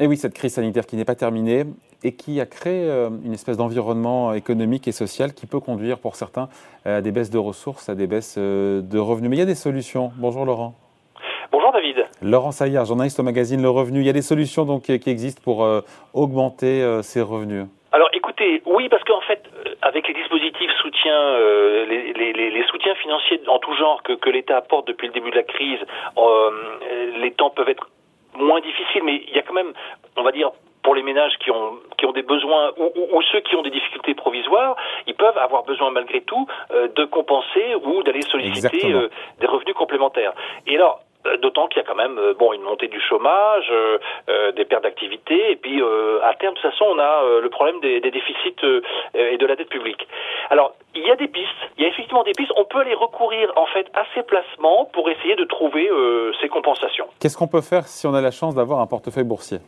Et oui, cette crise sanitaire qui n'est pas terminée et qui a créé euh, une espèce d'environnement économique et social qui peut conduire pour certains à des baisses de ressources, à des baisses euh, de revenus. Mais il y a des solutions. Bonjour Laurent. Bonjour David. Laurent Saillard, journaliste au magazine Le Revenu. Il y a des solutions donc qui existent pour euh, augmenter ces revenus. Alors écoutez, oui, parce qu'en fait, avec les dispositifs soutien, les, soutiens financiers en tout genre que, que l'État apporte depuis le début de la crise, les temps peuvent être moins difficiles, mais il y a quand même, on va dire, pour les ménages qui ont qui ont des besoins ou, ou, ceux qui ont des difficultés provisoires, ils peuvent avoir besoin malgré tout euh, de compenser ou d'aller solliciter euh, des revenus complémentaires. Et alors D'autant qu'il y a quand même bon une montée du chômage, des pertes d'activité, et puis à terme de toute façon on a le problème des, des déficits et de la dette publique. Alors il y a des pistes, il y a effectivement des pistes. On peut aller recourir en fait à ces placements pour essayer de trouver ces compensations. Qu'est-ce qu'on peut faire si on a la chance d'avoir un portefeuille boursier?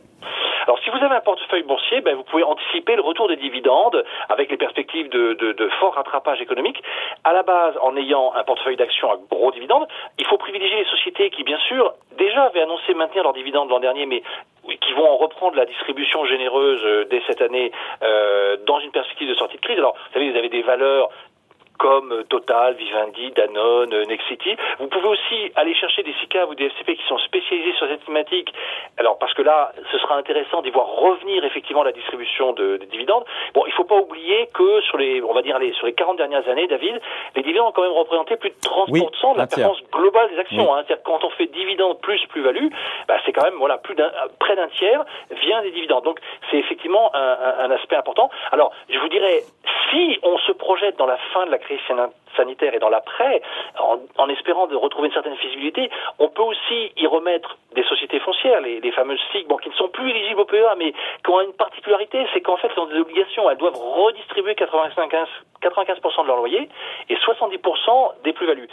Vous avez un portefeuille boursier, ben, vous pouvez anticiper le retour des dividendes avec les perspectives de, fort rattrapage économique. À la base, en ayant un portefeuille d'actions à gros dividendes, il faut privilégier les sociétés qui, bien sûr, déjà avaient annoncé maintenir leurs dividendes l'an dernier, mais qui vont en reprendre la distribution généreuse euh, dès cette année euh, dans une perspective de sortie de crise. Alors, vous savez, vous avez des valeurs comme Total, Vivendi, Danone, Nexity. Vous pouvez aussi aller chercher des SICAV ou des FCP qui sont spécialisés sur cette thématique. Alors parce que là, ce sera intéressant d'y voir revenir effectivement la distribution de, dividendes. Bon, il faut pas oublier que sur les, on va dire les, sur les 40 dernières années, David, les dividendes ont quand même représenté plus de 30% de la performance globale des actions. Hein. C'est-à-dire quand on fait dividendes plus plus-value, bah, c'est quand même voilà plus d'un près d'un tiers vient des dividendes. Donc c'est effectivement un, un, aspect important. Alors je vous dirais, si on se projette dans la fin de la sanitaire et dans l'après, en, espérant de retrouver une certaine visibilité, on peut aussi y remettre des sociétés foncières, les, fameuses SIG, qui ne sont plus éligibles au PEA, mais qui ont une particularité, c'est qu'en fait, elles ont des obligations, elles doivent redistribuer 95, 95% de leur loyer et 70% des plus-values.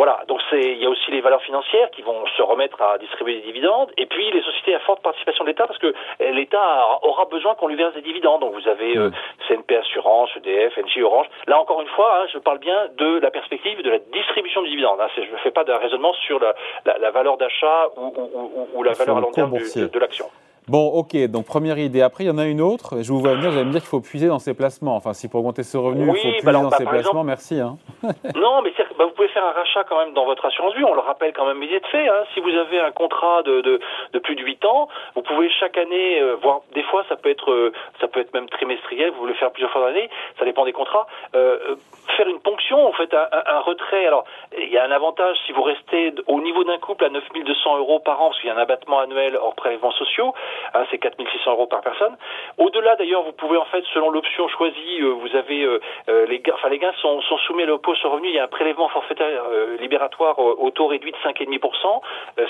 Voilà, donc c'est il y a aussi les valeurs financières qui vont se remettre à distribuer des dividendes, et puis les sociétés à forte participation de l'État, parce que eh, l'État aura besoin qu'on lui verse des dividendes. Donc vous avez euh, CNP Assurance, EDF, NG Orange. Là encore une fois, hein, je parle bien de la perspective de la distribution du dividende. Hein. Je ne fais pas de raisonnement sur la, la, valeur d'achat ou, ou, ou, la valeur à long terme de l'action. Bon, ok, donc première idée. Après, il y en a une autre. Je vous vois venir, vous allez me dire qu'il faut puiser dans ses placements. Enfin, si pour augmenter ce revenu, il faut puiser bah dans bah, ses placements, merci. Hein. non, mais bah, vous pouvez faire un rachat quand même dans votre assurance vie. On le rappelle quand même mais de fait. Hein. Si vous avez un contrat de, de, de, plus de 8 ans, vous pouvez chaque année, euh, voire des fois, ça peut être euh, ça peut être même trimestriel, vous voulez faire plusieurs fois dans l'année, ça dépend des contrats, euh, euh faire une ponction, en fait, un, un, retrait. Alors, il y a un avantage si vous restez au niveau d'un couple à 9200 euros par an, parce qu'il y a un abattement annuel hors prélèvements sociaux. Hein, c'est 4600 euros par personne. Au-delà, d'ailleurs, vous pouvez en fait, selon l'option choisie, euh, vous avez euh, euh, les gains, enfin les gains sont, sont soumis à l'impôt sur revenu. Il y a un prélèvement forfaitaire libératoire au taux réduit de 5,5%.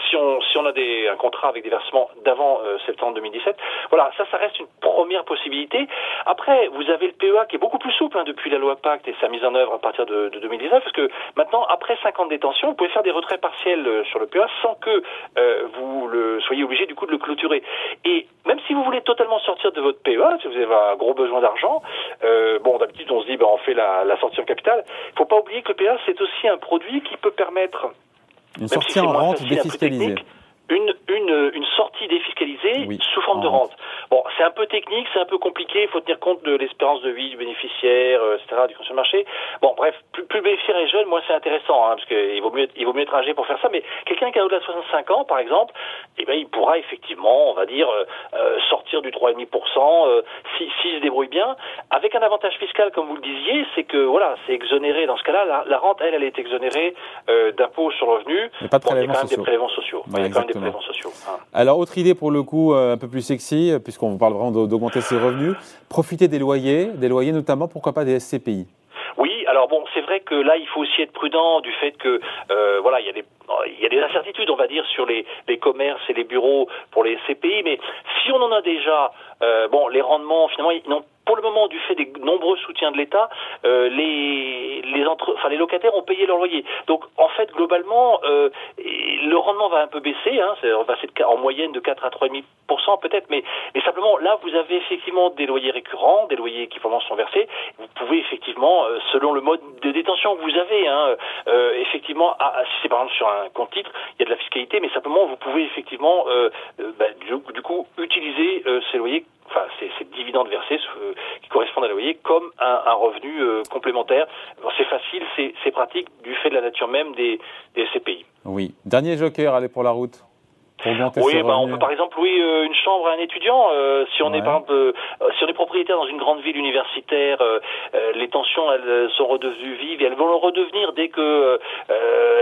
si on si on a des un contrat avec des versements d'avant septembre 2017, voilà, ça, ça reste une première possibilité. Après, vous avez le PEA qui est beaucoup plus souple hein, depuis la loi Pacte et sa mise en œuvre à partir de, de 2019, parce que maintenant, après 50 détentions, vous pouvez faire des retraits partiels sur le PEA sans que vous le soyez obligé du coup de le clôturer. Et même si vous voulez totalement sortir de votre PEA, si vous avez un gros besoin d'argent, euh, bon, d'habitude, on se dit, ben, on fait la, la sortie en capital. Il ne faut pas oublier que le PEA, c'est aussi un produit qui peut permettre... Une sortie en rente défiscalisée une, une, une sortie défiscalisée sous forme de rente. Bon, c'est un peu technique, c'est un peu compliqué, il faut tenir compte de l'espérance de vie du bénéficiaire, euh, etc., du consommateur marché. Bon, bref, plus, plus le bénéficiaire est jeune, moins c'est intéressant, hein, parce qu'il vaut mieux, il vaut mieux être âgé pour faire ça, mais quelqu'un qui a au-delà de 65 ans, par exemple, eh ben, il pourra effectivement, on va dire, euh, euh sortir du 3,5%, euh, s'il si, se débrouille bien, avec un avantage fiscal, comme vous le disiez, c'est que, voilà, c'est exonéré, dans ce cas-là, la, la, rente, elle, elle est exonérée euh, d'impôts sur le revenu. Il y a quand même des prélèvements sociaux. il y a quand même des Hein. Alors, autre idée pour le coup euh, un peu plus sexy, puisqu'on parle vraiment d'augmenter ses revenus, profiter des loyers, des loyers notamment, pourquoi pas des SCPI oui, alors bon, c'est vrai que là, il faut aussi être prudent du fait que euh, voilà, il y a des incertitudes, on va dire, sur les, les commerces et les bureaux pour les SCPI, mais si on en a déjà, euh, bon, les rendements, finalement, ils n'ont pour le moment, du fait des nombreux soutiens de l'État, les les, entre... enfin, les locataires ont payé leur loyer. Donc, en fait, globalement, le rendement va un peu baisser, hein, on va en moyenne de 4 à 3,5% peut-être, mais, mais simplement là vous avez effectivement des loyers récurrents, des loyers qui pendant sont versés. Vous pouvez effectivement, euh, selon le mode de détention que vous avez, hein, euh, effectivement, si c'est par exemple sur un compte titre, il y a de la fiscalité, mais simplement vous pouvez effectivement euh, bah, du, coup utiliser ces loyers enfin ces, ces dividendes versés qui correspondent à la loyer comme un, revenu complémentaire. C'est facile, c'est pratique du fait de la nature même des, des SCPI. Oui. Dernier joker, allez pour la route oui, bah, on peut par exemple louer euh, une chambre à un étudiant. Euh, si on est par exemple, euh, si on est propriétaire dans une grande ville universitaire, les tensions elles sont redevenues vives et elles vont le redevenir dès que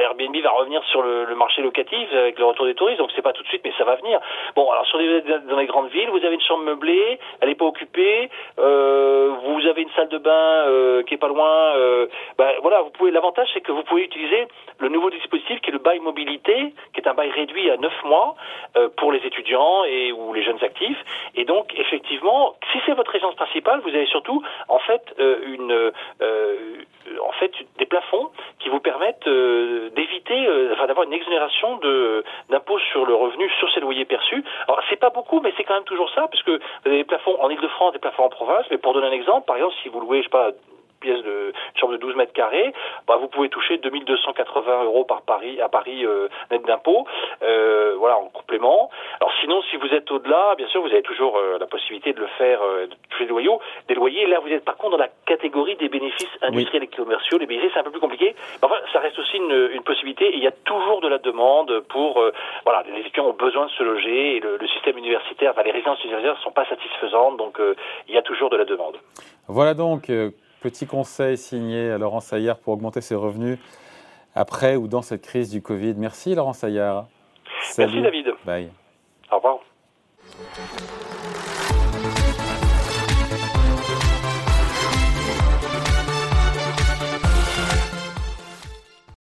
Airbnb va revenir sur le, le, marché locatif avec le retour des touristes. Donc c'est pas tout de suite, mais ça va venir. Bon, alors sur les, dans les grandes villes, vous avez une chambre meublée, elle n'est pas occupée. vous avez une salle de bain qui est pas loin. Ben, voilà, vous pouvez. L'avantage c'est que vous pouvez utiliser le nouveau dispositif qui est le bail mobilité, qui est un bail réduit à 9 mois euh, pour les étudiants et ou les jeunes actifs. Et donc, effectivement, si c'est votre résidence principale, vous avez surtout en fait euh, une euh, en fait des plafonds qui vous permettent d'éviter, enfin d'avoir une exonération de d'impôt sur le revenu sur ces loyers perçus. Alors c'est pas beaucoup, mais c'est quand même toujours ça, puisque vous avez des plafonds en Ile-de-France, des plafonds en province. Mais pour donner un exemple, par exemple, si vous louez, je sais pas pièce de chambre de 12 mètres carrés, bah, vous pouvez toucher 2280 euros par Paris, à Paris euh, net d'impôt, euh, voilà en complément. Alors sinon, si vous êtes au-delà, bien sûr, vous avez toujours euh, la possibilité de le faire, de toucher des loyers. Des loyers, là, vous êtes par contre dans la catégorie des bénéfices industriels et commerciaux. Les bénéfices, c'est un peu plus compliqué. Mais enfin, ça reste aussi une, une possibilité. Et il y a toujours de la demande pour, voilà, les étudiants ont besoin de se loger et le, système universitaire, enfin, les résidences universitaires ne sont pas satisfaisantes, donc il y a toujours de la demande. Voilà donc Petit conseil signé à Laurent Saillard pour augmenter ses revenus après ou dans cette crise du Covid. Merci Laurent Saillard. Merci David. Bye. Au revoir.